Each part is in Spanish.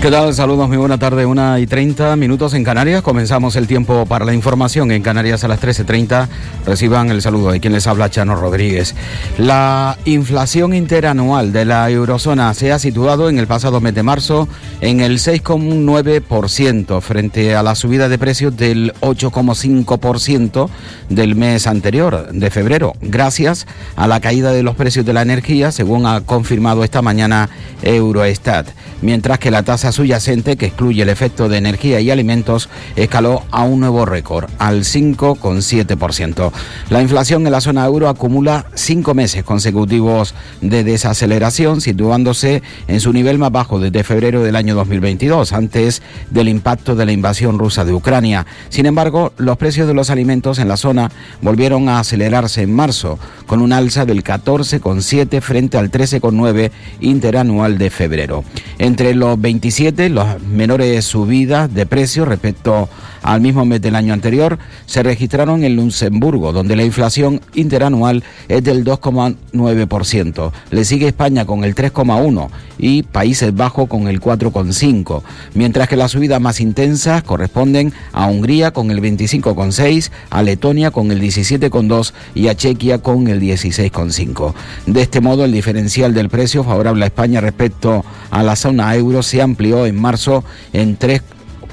¿Qué tal? Saludos, muy buena tarde, una y 30 minutos en Canarias. Comenzamos el tiempo para la información en Canarias a las 13.30. Reciban el saludo de quien les habla, Chano Rodríguez. La inflación interanual de la eurozona se ha situado en el pasado mes de marzo en el 6,9% frente a la subida de precios del 8,5% del mes anterior, de febrero, gracias a la caída de los precios de la energía, según ha confirmado esta mañana Eurostat, mientras que la tasa subyacente, que excluye el efecto de energía y alimentos, escaló a un nuevo récord, al 5,7%. La inflación en la zona euro acumula cinco meses consecutivos de desaceleración, situándose en su nivel más bajo desde febrero del año 2022, antes del impacto de la invasión rusa de Ucrania. Sin embargo, los precios de los alimentos en la zona volvieron a acelerarse en marzo, con un alza del 14,7 frente al 13,9 interanual de febrero. Entre los 27 las menores subidas de precios respecto al mismo mes del año anterior se registraron en Luxemburgo, donde la inflación interanual es del 2,9%. Le sigue España con el 3,1% y Países Bajos con el 4,5%, mientras que las subidas más intensas corresponden a Hungría con el 25,6%, a Letonia con el 17,2% y a Chequia con el 16,5%. De este modo, el diferencial del precio favorable a España respecto a la zona euro se amplió en marzo en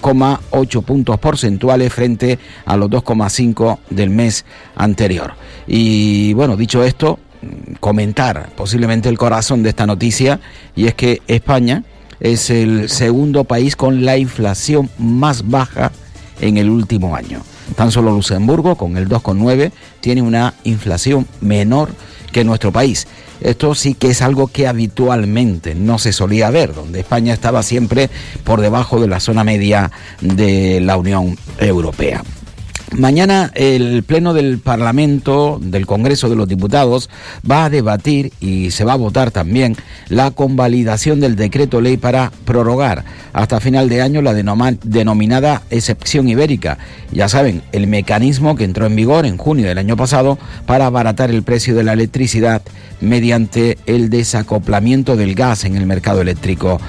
3,8 puntos porcentuales frente a los 2,5 del mes anterior. Y bueno, dicho esto, comentar posiblemente el corazón de esta noticia y es que España es el segundo país con la inflación más baja en el último año. Tan solo Luxemburgo, con el 2,9, tiene una inflación menor que nuestro país. Esto sí que es algo que habitualmente no se solía ver, donde España estaba siempre por debajo de la zona media de la Unión Europea. Mañana el Pleno del Parlamento, del Congreso de los Diputados, va a debatir y se va a votar también la convalidación del decreto ley para prorrogar hasta final de año la denominada excepción ibérica. Ya saben, el mecanismo que entró en vigor en junio del año pasado para abaratar el precio de la electricidad mediante el desacoplamiento del gas en el mercado eléctrico.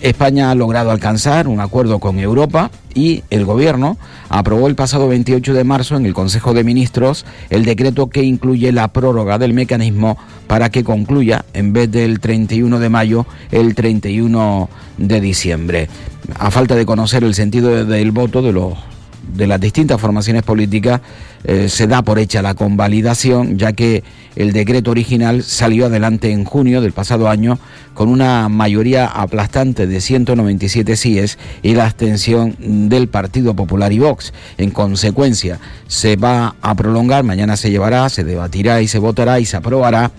España ha logrado alcanzar un acuerdo con Europa y el Gobierno aprobó el pasado 28 de marzo en el Consejo de Ministros el decreto que incluye la prórroga del mecanismo para que concluya en vez del 31 de mayo el 31 de diciembre. A falta de conocer el sentido del voto de los de las distintas formaciones políticas eh, se da por hecha la convalidación, ya que el decreto original salió adelante en junio del pasado año con una mayoría aplastante de 197 síes y la abstención del Partido Popular y Vox. En consecuencia, se va a prolongar, mañana se llevará, se debatirá y se votará y se aprobará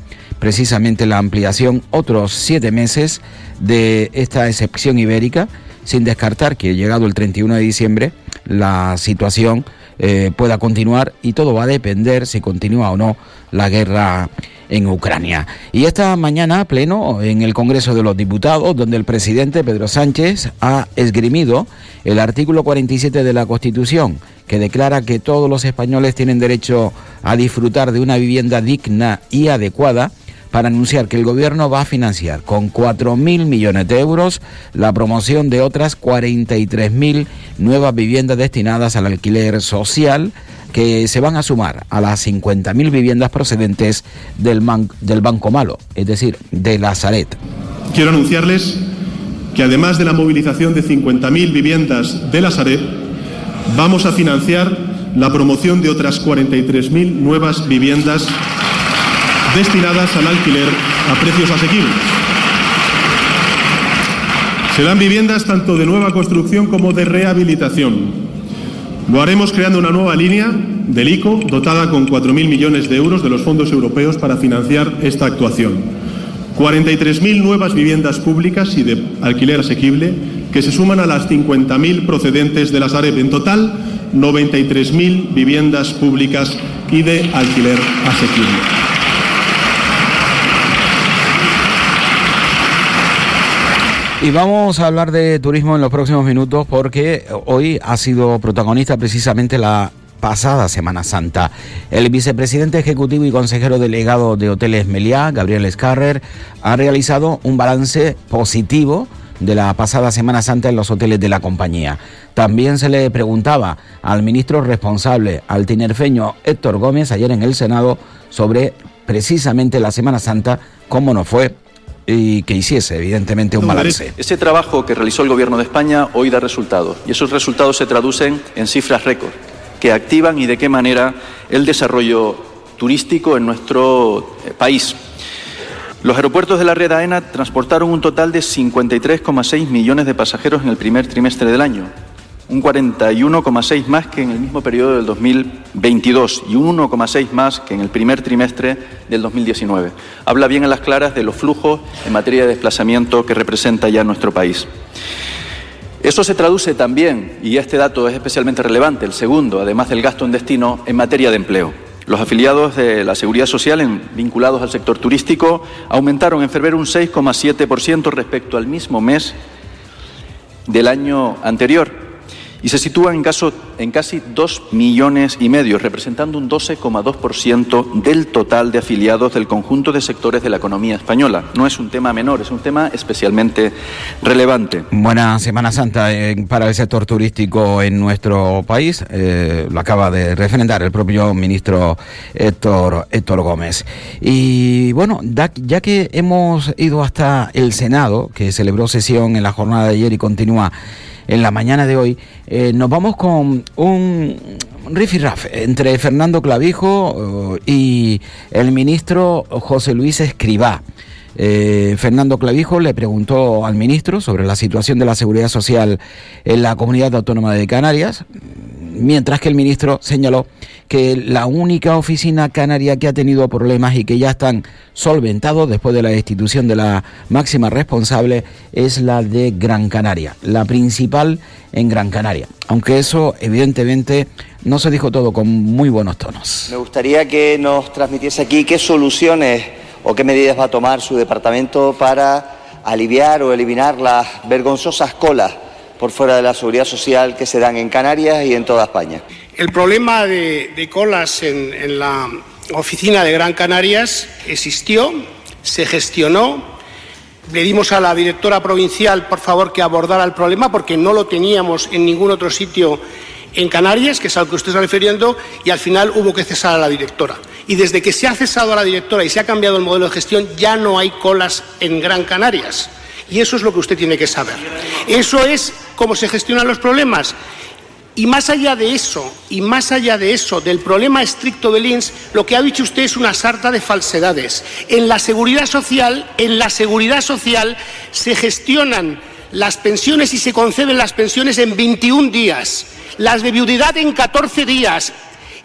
precisamente la ampliación otros siete meses de esta excepción ibérica, sin descartar que llegado el 31 de diciembre la situación eh, pueda continuar y todo va a depender si continúa o no la guerra en Ucrania. Y esta mañana, pleno, en el Congreso de los Diputados, donde el presidente Pedro Sánchez ha esgrimido el artículo 47 de la Constitución, que declara que todos los españoles tienen derecho a disfrutar de una vivienda digna y adecuada para anunciar que el gobierno va a financiar con 4.000 millones de euros la promoción de otras 43.000 nuevas viviendas destinadas al alquiler social que se van a sumar a las 50.000 viviendas procedentes del, del Banco Malo, es decir, de Lazaret. Quiero anunciarles que además de la movilización de 50.000 viviendas de Lazaret, vamos a financiar la promoción de otras 43.000 nuevas viviendas destinadas al alquiler a precios asequibles. Serán viviendas tanto de nueva construcción como de rehabilitación. Lo haremos creando una nueva línea del ICO dotada con 4.000 millones de euros de los fondos europeos para financiar esta actuación. 43.000 nuevas viviendas públicas y de alquiler asequible que se suman a las 50.000 procedentes de la Sareb. En total, 93.000 viviendas públicas y de alquiler asequible. Y vamos a hablar de turismo en los próximos minutos porque hoy ha sido protagonista precisamente la pasada Semana Santa. El vicepresidente ejecutivo y consejero delegado de Hoteles Meliá, Gabriel Escarrer, ha realizado un balance positivo de la pasada Semana Santa en los hoteles de la compañía. También se le preguntaba al ministro responsable, al tinerfeño Héctor Gómez, ayer en el Senado, sobre precisamente la Semana Santa, cómo no fue y que hiciese, evidentemente, un balance. Ese trabajo que realizó el Gobierno de España hoy da resultados y esos resultados se traducen en cifras récord que activan y de qué manera el desarrollo turístico en nuestro eh, país. Los aeropuertos de la red AENA transportaron un total de 53,6 millones de pasajeros en el primer trimestre del año, un 41,6 más que en el mismo periodo del 2022 y un 1,6 más que en el primer trimestre del 2019. Habla bien a las claras de los flujos en materia de desplazamiento que representa ya nuestro país. Eso se traduce también, y este dato es especialmente relevante, el segundo, además del gasto en destino, en materia de empleo. Los afiliados de la Seguridad Social vinculados al sector turístico aumentaron en febrero un 6,7% respecto al mismo mes del año anterior y se sitúa en, caso, en casi 2 millones y medio, representando un 12,2% del total de afiliados del conjunto de sectores de la economía española. No es un tema menor, es un tema especialmente relevante. Buena Semana Santa eh, para el sector turístico en nuestro país, eh, lo acaba de refrendar el propio ministro Héctor, Héctor Gómez. Y bueno, ya que hemos ido hasta el Senado, que celebró sesión en la jornada de ayer y continúa en la mañana de hoy, eh, nos vamos con un raf entre Fernando Clavijo eh, y el ministro José Luis Escribá. Eh, Fernando Clavijo le preguntó al ministro sobre la situación de la seguridad social en la comunidad autónoma de Canarias mientras que el ministro señaló que la única oficina canaria que ha tenido problemas y que ya están solventados después de la destitución de la máxima responsable es la de Gran Canaria, la principal en Gran Canaria. Aunque eso evidentemente no se dijo todo con muy buenos tonos. Me gustaría que nos transmitiese aquí qué soluciones o qué medidas va a tomar su departamento para aliviar o eliminar las vergonzosas colas por fuera de la seguridad social que se dan en Canarias y en toda España. El problema de, colas en, la oficina de Gran Canarias existió, se gestionó. Le dimos a la directora provincial, por favor, que abordara el problema porque no lo teníamos en ningún otro sitio en Canarias, que es al que usted está refiriendo, y al final hubo que cesar a la directora. Y desde que se ha cesado a la directora y se ha cambiado el modelo de gestión, ya no hay colas en Gran Canarias. Y eso es lo que usted tiene que saber. Eso es cómo se gestionan los problemas. Y más allá de eso, y más allá de eso, del problema estricto del INS, lo que ha dicho usted es una sarta de falsedades. En la seguridad social, en la seguridad social se gestionan las pensiones y se conceden las pensiones en 21 días, las de viudidad en 14 días,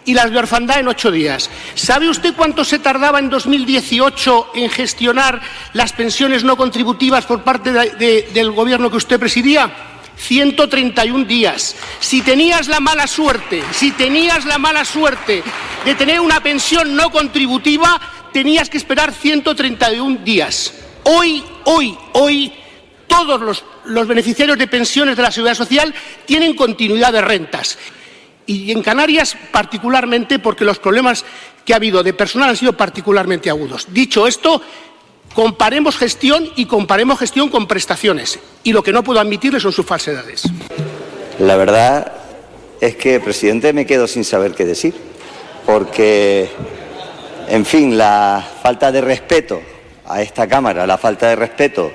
y las de orfandad en ocho días. ¿Sabe usted cuánto se tardaba en 2018 en gestionar las pensiones no contributivas por parte del gobierno que usted presidía? 131 días. Si tenías la mala suerte, si tenías la mala suerte de tener una pensión no contributiva, tenías que esperar 131 días. Hoy, hoy, hoy, todos los, los beneficiarios de pensiones de la Seguridad Social tienen continuidad de rentas y en Canarias particularmente porque los problemas que ha habido de personal han sido particularmente agudos. Dicho esto, comparemos gestión y comparemos gestión con prestaciones. Y lo que no puedo admitirle son sus falsedades. La verdad es que, presidente, me quedo sin saber qué decir. Porque, en fin, la falta de respeto a esta Cámara, la falta de respeto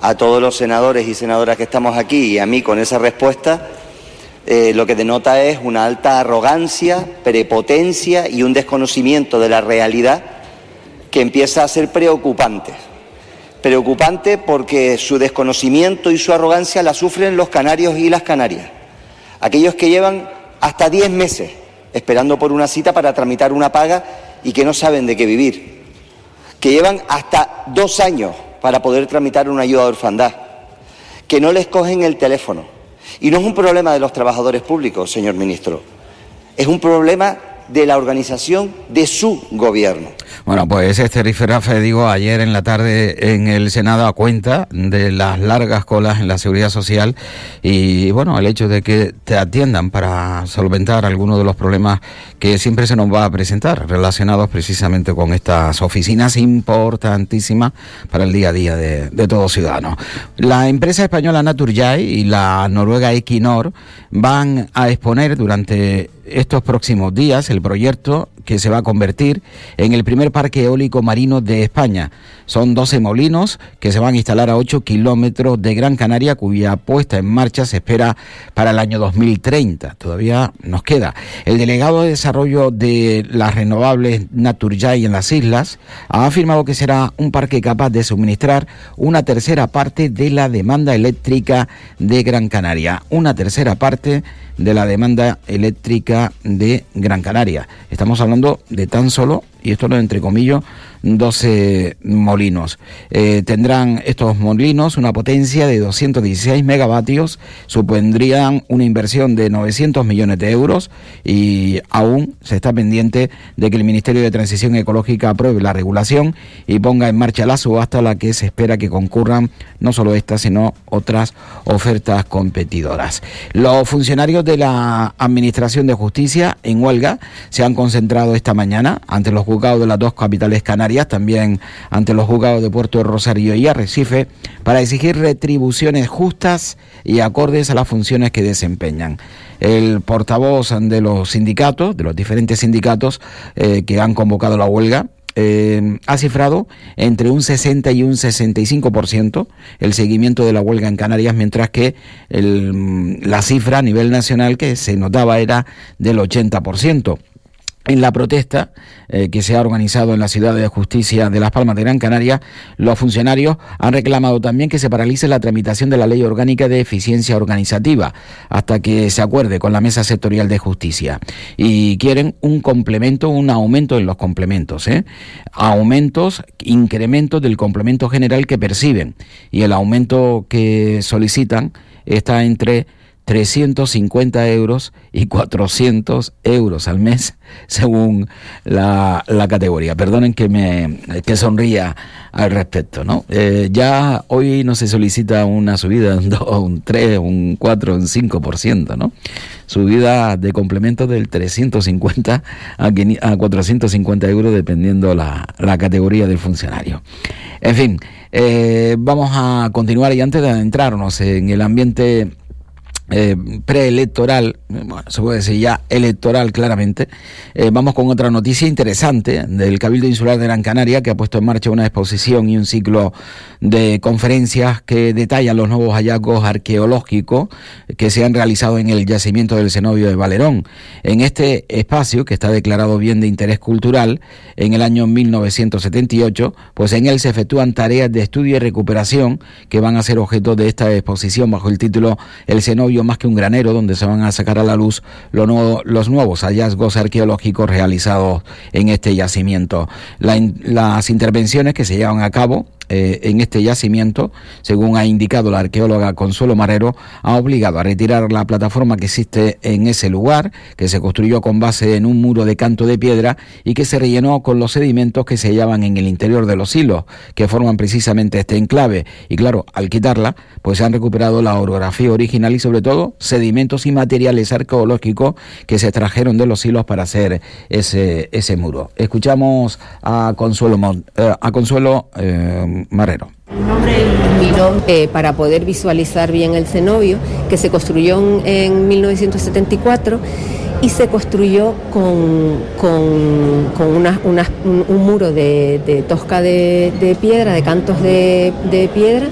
a todos los senadores y senadoras que estamos aquí y a mí con esa respuesta, eh, lo que denota es una alta arrogancia, prepotencia y un desconocimiento de la realidad que empieza a ser preocupante. Preocupante porque su desconocimiento y su arrogancia la sufren los canarios y las canarias. Aquellos que llevan hasta 10 meses esperando por una cita para tramitar una paga y que no saben de qué vivir. Que llevan hasta dos años para poder tramitar una ayuda de orfandad. Que no les cogen el teléfono y no es un problema de los trabajadores públicos, señor ministro, es un problema de la organización de su gobierno. Bueno, pues este riferafe, digo, ayer en la tarde en el Senado a cuenta de las largas colas en la seguridad social y, bueno, el hecho de que te atiendan para solventar algunos de los problemas que siempre se nos va a presentar relacionados precisamente con estas oficinas importantísimas para el día a día de, de todo ciudadano. La empresa española Naturjai y la noruega Equinor van a exponer durante estos próximos días el proyecto que se va a convertir en el primer parque eólico marino de España. Son 12 molinos que se van a instalar a 8 kilómetros de Gran Canaria, cuya puesta en marcha se espera para el año 2030. Todavía nos queda. El delegado de desarrollo de las renovables Naturjai en las islas ha afirmado que será un parque capaz de suministrar una tercera parte de la demanda eléctrica de Gran Canaria. Una tercera parte de la demanda eléctrica de Gran Canaria. Estamos hablando de tan solo, y esto lo entre comillas, 12 molinos. Eh, tendrán estos molinos una potencia de 216 megavatios, supondrían una inversión de 900 millones de euros y aún se está pendiente de que el Ministerio de Transición Ecológica apruebe la regulación y ponga en marcha la subasta a la que se espera que concurran no solo estas, sino otras ofertas competidoras. Los funcionarios de la Administración de Justicia en huelga se han concentrado esta mañana ante los juzgados de las dos capitales canarias también ante los juzgados de Puerto Rosario y Arrecife, para exigir retribuciones justas y acordes a las funciones que desempeñan. El portavoz de los sindicatos, de los diferentes sindicatos eh, que han convocado la huelga, eh, ha cifrado entre un 60 y un 65% el seguimiento de la huelga en Canarias, mientras que la cifra a nivel nacional que se notaba era del 80%. En la protesta eh, que se ha organizado en la Ciudad de Justicia de Las Palmas de Gran Canaria, los funcionarios han reclamado también que se paralice la tramitación de la Ley Orgánica de Eficiencia Organizativa hasta que se acuerde con la Mesa Sectorial de Justicia. Y quieren un complemento, un aumento en los complementos. ¿eh? Aumentos, incrementos del complemento general que perciben. Y el aumento que solicitan está entre 350 euros y 400 euros al mes según la, la categoría. Perdonen que me que sonría al respecto, ¿no? Eh, ya hoy no se solicita una subida un 2, un 3, un 4, un 5%, ¿no? Subida de complemento del 350 a, 450 euros dependiendo la, la categoría del funcionario. En fin, eh, vamos a continuar y antes de adentrarnos en el ambiente eh, preelectoral, se puede decir ya electoral claramente, eh, vamos con otra noticia interesante del Cabildo Insular de Gran Canaria que ha puesto en marcha una exposición y un ciclo de conferencias que detallan los nuevos hallazgos arqueológicos que se han realizado en el yacimiento del cenobio de Valerón. En este espacio, que está declarado bien de interés cultural, en el año 1978, pues en él se efectúan tareas de estudio y recuperación que van a ser objeto de esta exposición bajo el título El cenobio más que un granero donde se van a sacar a la luz los nuevos hallazgos arqueológicos realizados en este yacimiento. las intervenciones que se llevan a cabo eh, en este yacimiento, según ha indicado la arqueóloga Consuelo Marrero, ha obligado a retirar la plataforma que existe en ese lugar, que se construyó con base en un muro de canto de piedra y que se rellenó con los sedimentos que se hallaban en el interior de los hilos, que forman precisamente este enclave. Y claro, al quitarla, pues se han recuperado la orografía original y sobre todo sedimentos y materiales arqueológicos que se extrajeron de los hilos para hacer ese, ese muro. Escuchamos a Consuelo, eh, a Consuelo eh, Marrero. Eh, para poder visualizar bien el cenobio, que se construyó en, 1974 y se construyó con, con, un, muro de, tosca de, piedra, de cantos de, piedra,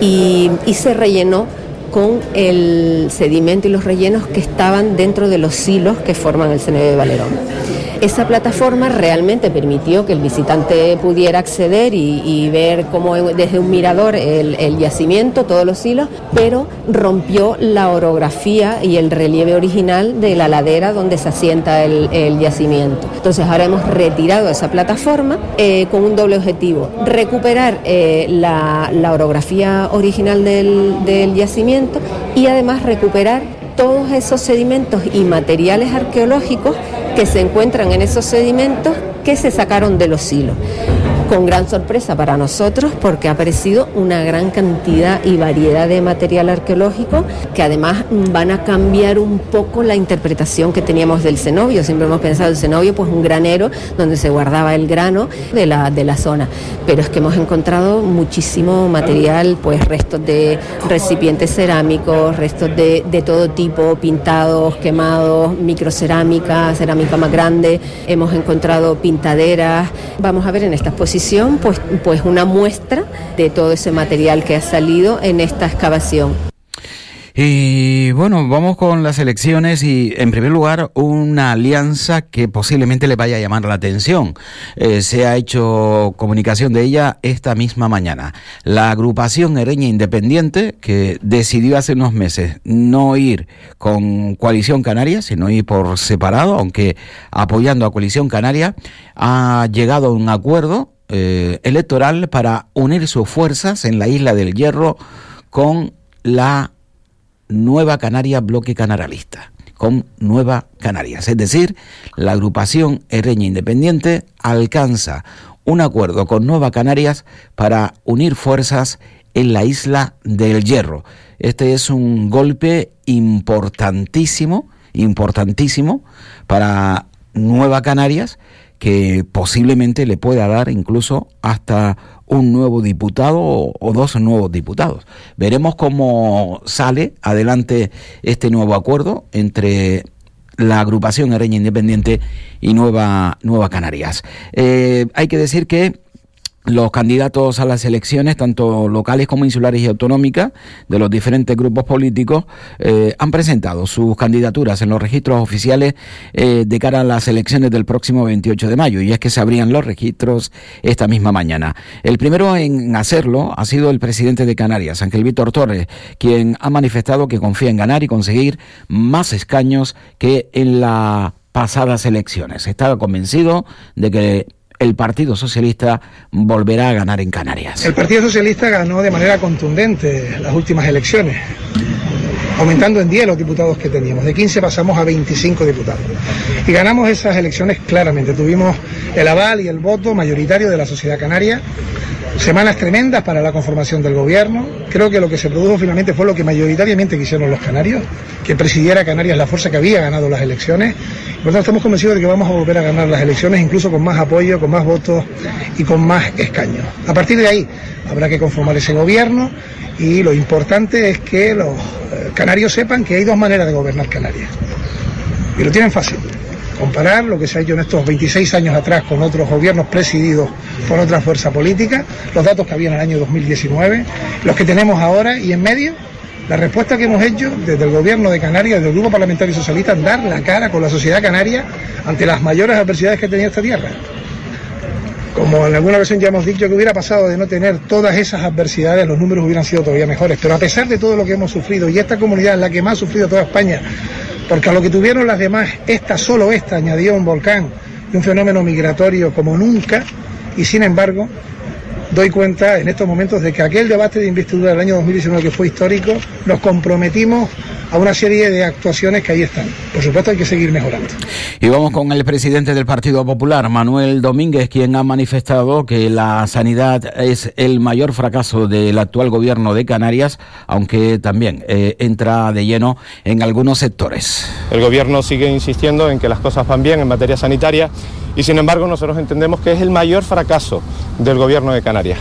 y, y, se rellenó con el sedimento y los rellenos que estaban dentro de los silos que forman el cenobio de Valerón. Esa plataforma realmente permitió que el visitante pudiera acceder y, ver cómo desde un mirador el, yacimiento, todos los hilos, pero rompió la orografía y el relieve original de la ladera donde se asienta el, yacimiento. Entonces ahora hemos retirado esa plataforma eh, con un doble objetivo, recuperar eh, la, orografía original del, del yacimiento y además recuperar todos esos sedimentos y materiales arqueológicos que se encuentran en esos sedimentos que se sacaron de los hilos con gran sorpresa para nosotros porque ha aparecido una gran cantidad y variedad de material arqueológico que además van a cambiar un poco la interpretación que teníamos del cenobio. Siempre hemos pensado el cenobio pues un granero donde se guardaba el grano de la, de la zona, pero es que hemos encontrado muchísimo material, pues restos de recipientes cerámicos, restos de, de todo tipo, pintados, quemados, microcerámica, cerámica más grande, hemos encontrado pintaderas. Vamos a ver en esta exposición pues, pues una muestra de todo ese material que ha salido en esta excavación. Y bueno, vamos con las elecciones y en primer lugar una alianza que posiblemente le vaya a llamar la atención. Eh, se ha hecho comunicación de ella esta misma mañana. La agrupación Ereña Independiente que decidió hace unos meses no ir con Coalición Canaria, sino ir por separado, aunque apoyando a Coalición Canaria, ha llegado a un acuerdo eh, electoral para unir sus fuerzas en la isla del Hierro con la Nueva Canaria Bloque Canaralista, con Nueva Canarias. Es decir, la agrupación Herreña Independiente alcanza un acuerdo con Nueva Canarias para unir fuerzas en la isla del Hierro. Este es un golpe importantísimo, importantísimo para Nueva Canarias que posiblemente le pueda dar incluso hasta un nuevo diputado o, dos nuevos diputados. Veremos cómo sale adelante este nuevo acuerdo entre la agrupación Areña Independiente y Nueva, Nueva Canarias. Eh, hay que decir que los candidatos a las elecciones, tanto locales como insulares y autonómicas, de los diferentes grupos políticos, eh, han presentado sus candidaturas en los registros oficiales eh, de cara a las elecciones del próximo 28 de mayo, y es que se abrían los registros esta misma mañana. El primero en hacerlo ha sido el presidente de Canarias, Ángel Víctor Torres, quien ha manifestado que confía en ganar y conseguir más escaños que en las pasadas elecciones. Estaba convencido de que el Partido Socialista volverá a ganar en Canarias. El Partido Socialista ganó de manera contundente las últimas elecciones, aumentando en 10 los diputados que teníamos. De 15 pasamos a 25 diputados. Y ganamos esas elecciones claramente. Tuvimos el aval y el voto mayoritario de la sociedad canaria Semanas tremendas para la conformación del gobierno. Creo que lo que se produjo finalmente fue lo que mayoritariamente quisieron los canarios, que presidiera Canarias la fuerza que había ganado las elecciones. Por lo tanto, estamos convencidos de que vamos a volver a ganar las elecciones, incluso con más apoyo, con más votos y con más escaños. A partir de ahí habrá que conformar ese gobierno y lo importante es que los canarios sepan que hay dos maneras de gobernar Canarias. Y lo tienen fácil comparar lo que se ha hecho en estos 26 años atrás con otros gobiernos presididos por otra fuerza política, los datos que había en el año 2019, los que tenemos ahora y en medio, la respuesta que hemos hecho desde el gobierno de Canarias, desde el Grupo Parlamentario Socialista, dar la cara con la sociedad canaria ante las mayores adversidades que tenía esta tierra. Como en alguna ocasión ya hemos dicho que hubiera pasado de no tener todas esas adversidades, los números hubieran sido todavía mejores. Pero a pesar de todo lo que hemos sufrido, y esta comunidad es la que más ha sufrido toda España, porque a lo que tuvieron las demás, esta, solo esta, añadió un volcán y un fenómeno migratorio como nunca, y sin embargo, doy cuenta en estos momentos de que aquel debate de investidura del año 2019 que fue histórico, nos comprometimos a una serie de actuaciones que ahí están. Por supuesto hay que seguir mejorando. Y vamos con el presidente del Partido Popular, Manuel Domínguez, quien ha manifestado que la sanidad es el mayor fracaso del actual gobierno de Canarias, aunque también eh, entra de lleno en algunos sectores. El gobierno sigue insistiendo en que las cosas van bien en materia sanitaria y sin embargo nosotros entendemos que es el mayor fracaso del gobierno de Canarias.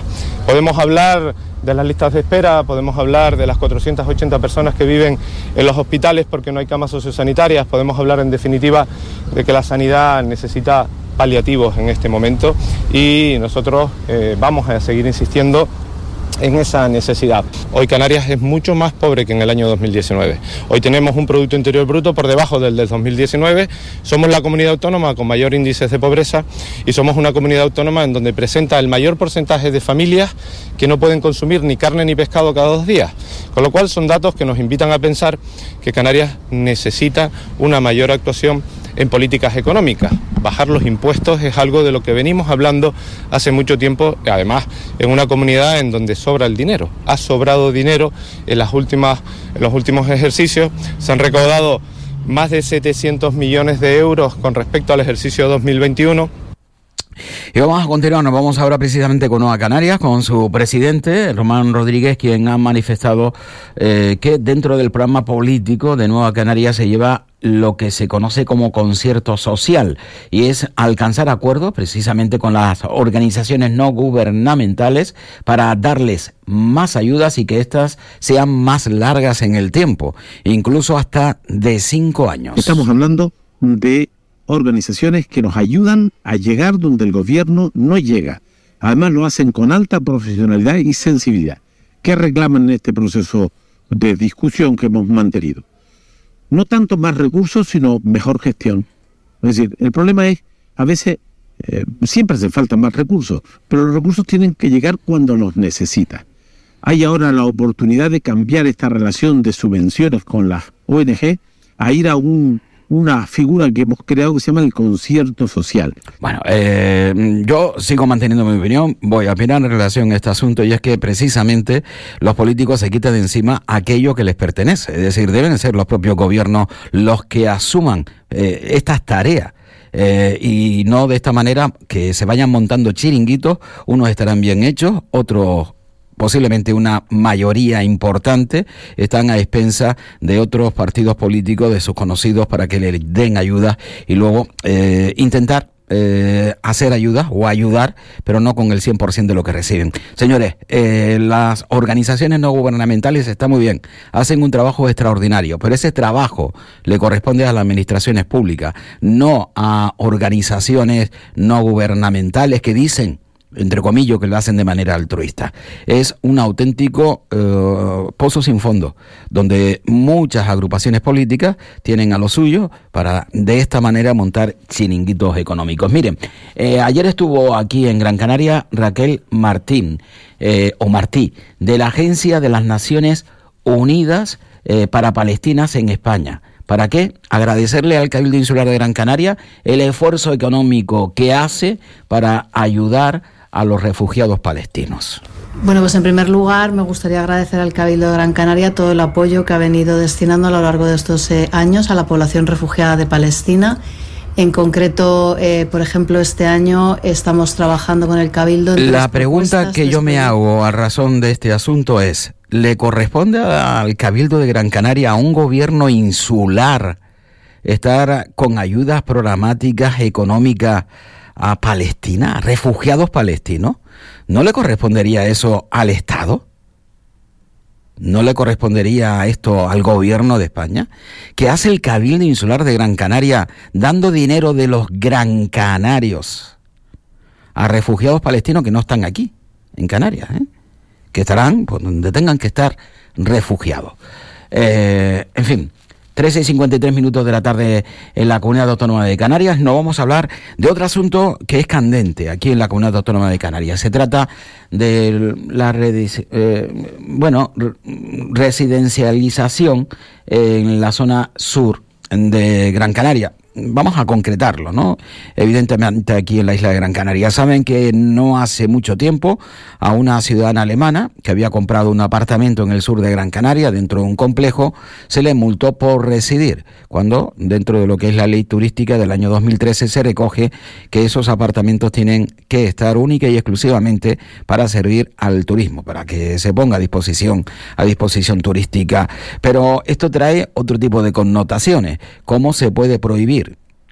Podemos hablar de las listas de espera, podemos hablar de las 480 personas que viven en los hospitales porque no hay camas sociosanitarias, podemos hablar en definitiva de que la sanidad necesita paliativos en este momento y nosotros eh, vamos a seguir insistiendo en esa necesidad. Hoy Canarias es mucho más pobre que en el año 2019. Hoy tenemos un Producto Interior Bruto por debajo del del 2019. Somos la comunidad autónoma con mayor índice de pobreza y somos una comunidad autónoma en donde presenta el mayor porcentaje de familias que no pueden consumir ni carne ni pescado cada dos días. Con lo cual son datos que nos invitan a pensar que Canarias necesita una mayor actuación en políticas económicas. Bajar los impuestos es algo de lo que venimos hablando hace mucho tiempo, además en una comunidad en donde sobra el dinero. Ha sobrado dinero en, las últimas, en los últimos ejercicios, se han recaudado más de 700 millones de euros con respecto al ejercicio 2021. Y vamos a continuar, nos vamos ahora precisamente con Nueva Canarias, con su presidente, Román Rodríguez, quien ha manifestado eh, que dentro del programa político de Nueva Canarias se lleva lo que se conoce como concierto social y es alcanzar acuerdos precisamente con las organizaciones no gubernamentales para darles más ayudas y que éstas sean más largas en el tiempo, incluso hasta de cinco años. Estamos hablando de organizaciones que nos ayudan a llegar donde el gobierno no llega. Además lo hacen con alta profesionalidad y sensibilidad. ¿Qué reclaman en este proceso de discusión que hemos mantenido? No tanto más recursos, sino mejor gestión. Es decir, el problema es, a veces, eh, siempre hace falta más recursos, pero los recursos tienen que llegar cuando los necesita. Hay ahora la oportunidad de cambiar esta relación de subvenciones con las ONG a ir a un una figura que hemos creado que se llama el concierto social. Bueno, eh, yo sigo manteniendo mi opinión, voy a opinar en relación a este asunto y es que precisamente los políticos se quitan de encima aquello que les pertenece, es decir, deben ser los propios gobiernos los que asuman eh, estas tareas. Eh, y no de esta manera que se vayan montando chiringuitos, unos estarán bien hechos, otros posiblemente una mayoría importante, están a expensa de otros partidos políticos, de sus conocidos, para que le den ayuda y luego eh, intentar eh, hacer ayuda o ayudar, pero no con el 100% de lo que reciben. Señores, eh, las organizaciones no gubernamentales están muy bien, hacen un trabajo extraordinario, pero ese trabajo le corresponde a las administraciones públicas, no a organizaciones no gubernamentales que dicen entre comillas, que lo hacen de manera altruista. Es un auténtico eh, pozo sin fondo, donde muchas agrupaciones políticas tienen a lo suyo para de esta manera montar chiringuitos económicos. Miren, eh, ayer estuvo aquí en Gran Canaria Raquel Martín, eh, o Martí, de la Agencia de las Naciones Unidas para Palestinas en España. ¿Para qué? Agradecerle al Cabildo Insular de Gran Canaria el esfuerzo económico que hace para ayudar a los refugiados palestinos? Bueno, pues en primer lugar me gustaría agradecer al Cabildo de Gran Canaria todo el apoyo que ha venido destinando a lo largo de estos eh, años a la población refugiada de Palestina. En concreto, eh, por ejemplo, este año estamos trabajando con el Cabildo. La pregunta que yo me hago a razón de este asunto es, ¿le corresponde al Cabildo de Gran Canaria, a un gobierno insular, estar con ayudas programáticas económicas a Palestina, refugiados palestinos, ¿no le correspondería eso al Estado? ¿No le correspondería esto al gobierno de España? ¿Qué hace el Cabildo Insular de Gran Canaria dando dinero de los gran canarios a refugiados palestinos que no están aquí, en Canarias? ¿eh? Que estarán pues, donde tengan que estar refugiados. Eh, en fin, 13 y 53 minutos de la tarde en la Comunidad Autónoma de Canarias. No vamos a hablar de otro asunto que es candente aquí en la Comunidad Autónoma de Canarias. Se trata de la eh, bueno, residencialización en la zona sur de Gran Canaria vamos a concretarlo, ¿no? Evidentemente aquí en la isla de Gran Canaria. Saben que no hace mucho tiempo a una ciudadana alemana que había comprado un apartamento en el sur de Gran Canaria, dentro de un complejo, se le multó por residir, cuando dentro de lo que es la ley turística del año 2013 se recoge que esos apartamentos tienen que estar única y exclusivamente para servir al turismo, para que se ponga a disposición, a disposición turística. Pero esto trae otro tipo de connotaciones. ¿Cómo se puede prohibir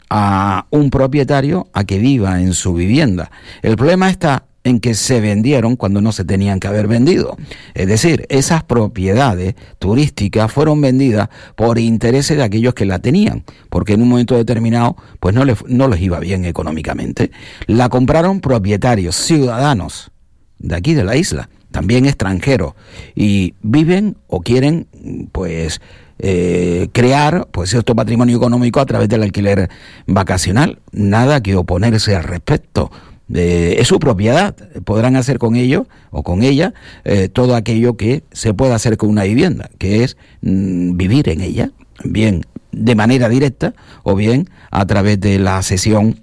a un propietario a que viva en su vivienda. El problema está en que se vendieron cuando no se tenían que haber vendido. Es decir, esas propiedades turísticas fueron vendidas por intereses de aquellos que la tenían, porque en un momento determinado pues no les, no les iba bien económicamente. La compraron propietarios, ciudadanos de aquí de la isla, también extranjeros, y viven o quieren pues eh, crear pues cierto patrimonio económico a través del alquiler vacacional. Nada que oponerse al respecto. Eh, es su propiedad. Podrán hacer con ello o con ella eh, todo aquello que se pueda hacer con una vivienda, que es mm, vivir en ella, bien de manera directa o bien a través de la sesión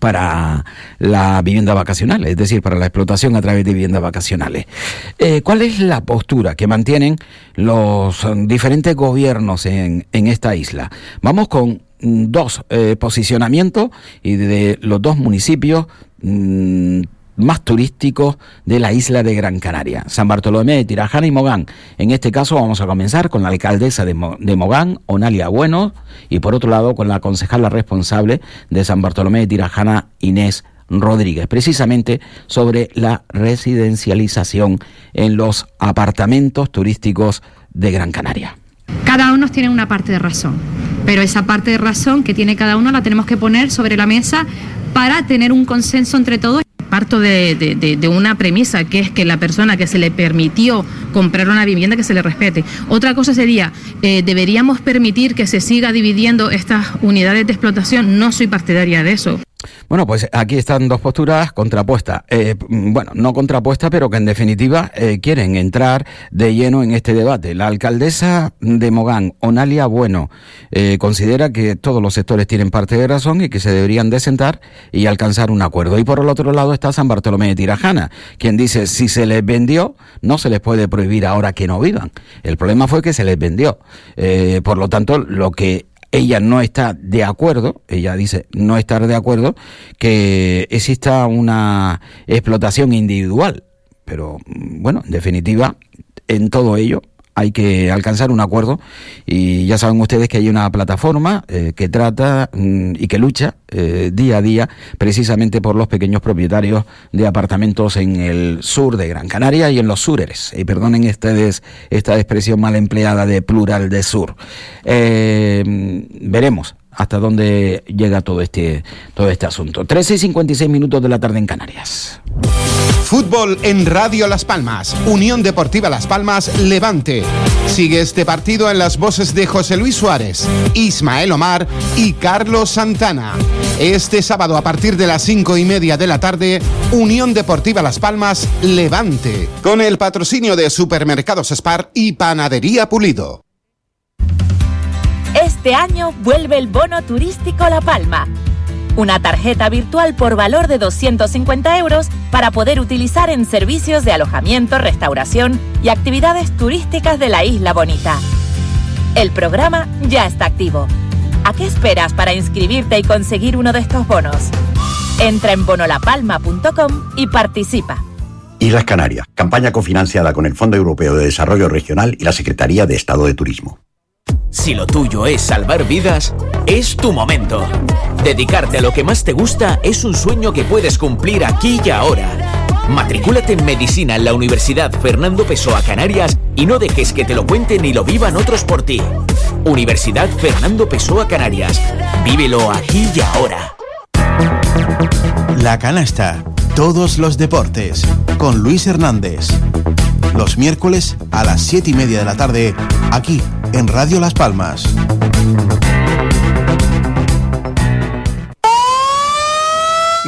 para la vivienda vacacional, es decir, para la explotación a través de viviendas vacacionales. Eh, ¿Cuál es la postura que mantienen los um, diferentes gobiernos en, en esta isla? Vamos con mm, dos eh, posicionamientos y de los dos municipios mm, más turísticos de la isla de Gran Canaria, San Bartolomé, Tirajana y Mogán. En este caso vamos a comenzar con la alcaldesa de, de Mogán, Onalia Bueno, y por otro lado con la concejala responsable de San Bartolomé de Tirajana, Inés Rodríguez, precisamente sobre la residencialización en los apartamentos turísticos de Gran Canaria. Cada uno tiene una parte de razón, pero esa parte de razón que tiene cada uno la tenemos que poner sobre la mesa para tener un consenso entre todos. Parto de, una premisa, que es que la persona que se le permitió comprar una vivienda, que se le respete. Otra cosa sería, eh, ¿deberíamos permitir que se siga dividiendo estas unidades de explotación? No soy partidaria de eso. Bueno, pues aquí están dos posturas contrapuestas. Eh, bueno, no contrapuestas, pero que en definitiva eh, quieren entrar de lleno en este debate. La alcaldesa de Mogán, Onalia Bueno, eh, considera que todos los sectores tienen parte de razón y que se deberían de sentar y alcanzar un acuerdo. Y por el otro lado está San Bartolomé de Tirajana, quien dice si se les vendió, no se les puede prohibir ahora que no vivan. El problema fue que se les vendió. Eh, por lo tanto, lo que ella no está de acuerdo, ella dice no estar de acuerdo, que exista una explotación individual. Pero mm, bueno, en definitiva, en todo ello hay que alcanzar un acuerdo y ya saben ustedes que hay una plataforma eh, que trata mm, y que lucha eh, día a día precisamente por los pequeños propietarios de apartamentos en el sur de Gran Canaria y en los sureres. Y perdonen ustedes esta expresión mal empleada de plural de sur. Eh, mm, veremos hasta dónde llega todo este, todo este asunto. 13 y 56 minutos de la tarde en Canarias. Fútbol en Radio Las Palmas. Unión Deportiva Las Palmas, Levante. Sigue este partido en las voces de José Luis Suárez, Ismael Omar y Carlos Santana. Este sábado a partir de las cinco y media de la tarde, Unión Deportiva Las Palmas, Levante. Con el patrocinio de Supermercados Spar y Panadería Pulido. Este año vuelve el bono turístico La Palma. Una tarjeta virtual por valor de 250 euros para poder utilizar en servicios de alojamiento, restauración y actividades turísticas de la Isla Bonita. El programa ya está activo. ¿A qué esperas para inscribirte y conseguir uno de estos bonos? Entra en bonolapalma.com y participa. Islas Canarias, campaña cofinanciada con el Fondo Europeo de Desarrollo Regional y la Secretaría de Estado de Turismo. Si lo tuyo es salvar vidas, es tu momento. Dedicarte a lo que más te gusta es un sueño que puedes cumplir aquí y ahora. Matricúlate en medicina en la Universidad Fernando Pessoa Canarias y no dejes que te lo cuenten ni lo vivan otros por ti. Universidad Fernando Pessoa Canarias. Vívelo aquí y ahora. La canasta. Todos los deportes. Con Luis Hernández. Los miércoles a las 7 y media de la tarde, aquí en Radio Las Palmas.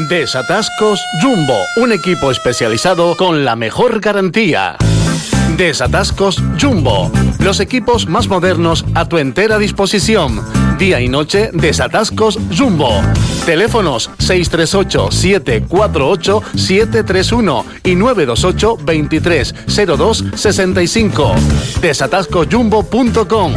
Desatascos Jumbo, un equipo especializado con la mejor garantía. Desatascos Jumbo, los equipos más modernos a tu entera disposición. Día y noche, Desatascos Jumbo. Teléfonos 638-748-731 y 928-2302-65. Desatascosjumbo.com.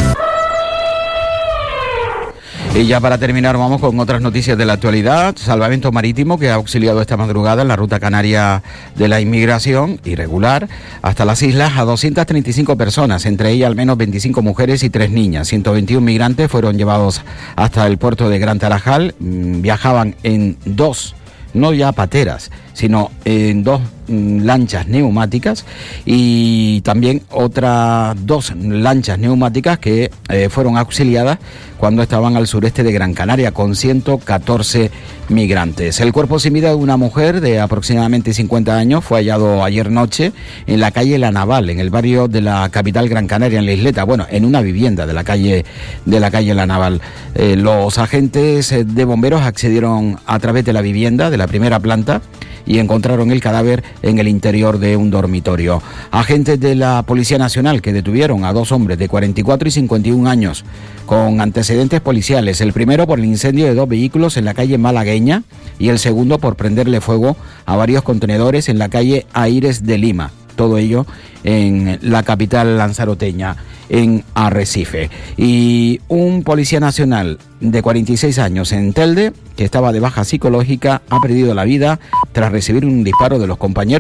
Y ya para terminar vamos con otras noticias de la actualidad. Salvamento Marítimo que ha auxiliado esta madrugada en la ruta canaria de la inmigración irregular hasta las islas a 235 personas, entre ellas al menos 25 mujeres y 3 niñas. 121 migrantes fueron llevados hasta el puerto de Gran Tarajal. Mm, Viajaban en dos, no ya pateras, sino en dos lanchas neumáticas y también otras dos lanchas neumáticas que eh, fueron auxiliadas cuando estaban al sureste de Gran Canaria con 114 migrantes. El cuerpo sin vida de una mujer de aproximadamente 50 años fue hallado ayer noche en la calle La Naval, en el barrio de la capital Gran Canaria, en la isleta, bueno, en una vivienda de la calle, de la calle La Naval. Eh, los agentes eh, de bomberos accedieron a través de la vivienda de la primera planta y encontraron el cadáver en el interior de un dormitorio. Agentes de la Policía Nacional que detuvieron a dos hombres de 44 y 51 años con antecedentes policiales. El primero por el incendio de dos vehículos en la calle Malagueña y el segundo por prenderle fuego a varios contenedores en la calle Aires de Lima. Todo ello en la capital lanzaroteña en Arrecife. Y un policía nacional de 46 años en Telde, que estaba de baja psicológica, ha perdido la vida tras recibir un disparo de los compañeros.